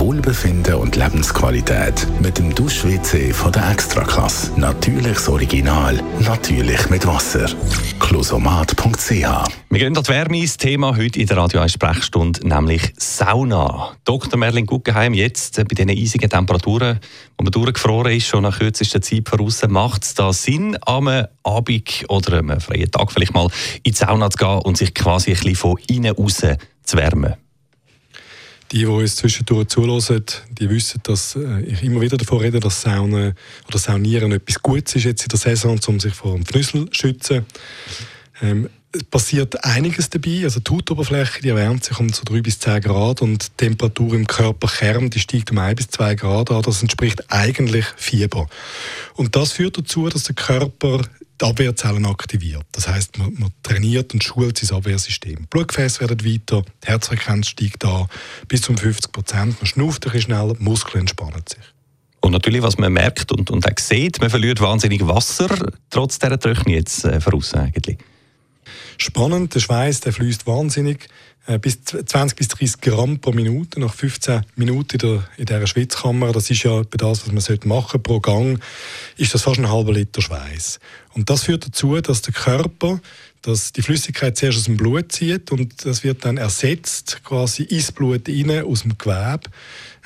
Wohlbefinden und Lebensqualität mit dem Dusch-WC von der Extraklasse. Natürliches Original, natürlich mit Wasser. Closomat.ch Wir gehen an die Wärme ins Thema heute in der Radio 1 Sprechstunde, nämlich Sauna. Dr. Merlin Guggenheim, jetzt bei diesen eisigen Temperaturen, wo man durchgefroren ist, schon nach kürzester Zeit voraus, macht es da Sinn, am Abend oder am freien Tag vielleicht mal in die Sauna zu gehen und sich quasi ein bisschen von innen raus zu wärmen? Die, die uns zwischendurch zulassen, die wissen, dass äh, ich immer wieder davon rede, dass Saunen oder Saunieren etwas Gutes ist jetzt in der Saison, um sich vor dem Fnüssel zu schützen. Ähm, es passiert einiges dabei. Also die Hautoberfläche die erwärmt sich um so 3 bis 10 Grad und die Temperatur im Körperkern die steigt um 1 bis 2 Grad an. Das entspricht eigentlich Fieber. Und das führt dazu, dass der Körper die Abwehrzellen aktiviert. Das heißt, man, man, trainiert und schult sein Abwehrsystem. Blutgefäße werden weiter, die Herzfrequenz steigt an bis um 50 Prozent. Man schnauft ein schneller, Muskeln entspannen sich. Und natürlich, was man merkt und, und auch sieht, man verliert wahnsinnig Wasser, trotz dieser Trockenheit jetzt äh, voraus eigentlich. Spannend, der Schweiß der fließt wahnsinnig. Äh, bis 20 bis 30 Gramm pro Minute nach 15 Minuten in, der, in dieser Schwitzkammer. Das ist ja das, was man machen sollte pro Gang, ist das fast ein halber Liter Schweiß. Und das führt dazu, dass der Körper dass die Flüssigkeit zuerst aus dem Blut zieht und das wird dann ersetzt quasi ins Blut rein, aus dem Gewebe,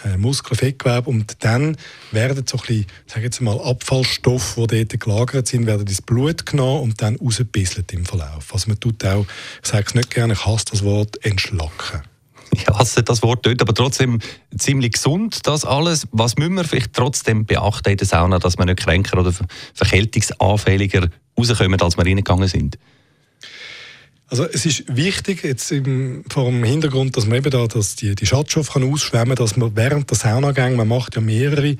äh, Muskel, Fettgewebe und dann werden so ein bisschen, sage jetzt mal, Abfallstoffe, die dort gelagert sind, werden ins Blut genommen und dann rausgebisselt im Verlauf. Also man tut auch, ich sage es nicht gerne, ich hasse das Wort, entschlacken. Ich hasse das Wort dort, aber trotzdem ziemlich gesund, das alles. Was müssen wir vielleicht trotzdem beachten in der Sauna, dass wir nicht kränker oder verkältungsanfälliger rauskommen, als wir reingegangen sind? Also es ist wichtig, jetzt im, vor dem Hintergrund, dass man eben da dass die, die Schadstoffe kann ausschwemmen kann, dass man während der Saunagänge, man macht ja mehrere,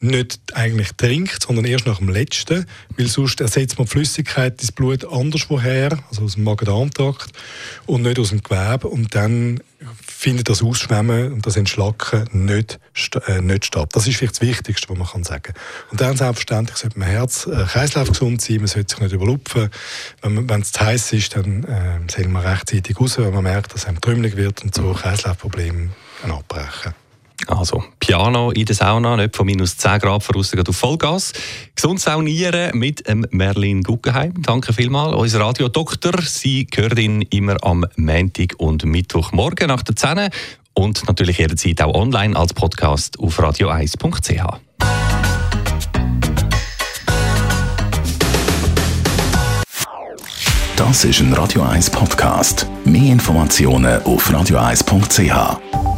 nicht eigentlich trinkt, sondern erst nach dem letzten, weil sonst ersetzt man die Flüssigkeit ins Blut anderswoher, also aus dem Magen-Darm-Trakt und nicht aus dem Gewebe. Und dann findet das Ausschwemmen und das Entschlacken nicht, äh, nicht statt. Das ist vielleicht das Wichtigste, was man kann sagen Und dann selbstverständlich sollte man Herz, äh, Kreislauf gesund sein, man sollte sich nicht überlupfen. Wenn es zu heiß ist, dann äh, soll man rechtzeitig raus, wenn man merkt, dass einem trümmelig wird und so Kreislaufprobleme abbrechen. Also Piano in der Sauna, nicht von minus 10 Grad voraus auf Vollgas. Gesund saunieren mit Merlin Guggenheim. Danke vielmals. Unser Radiodoktor. Sie hört ihn immer am Montag und Mittwochmorgen nach der 10 und natürlich jederzeit auch online als Podcast auf radio1.ch. Das ist ein Radio 1 Podcast. Mehr Informationen auf radio1.ch.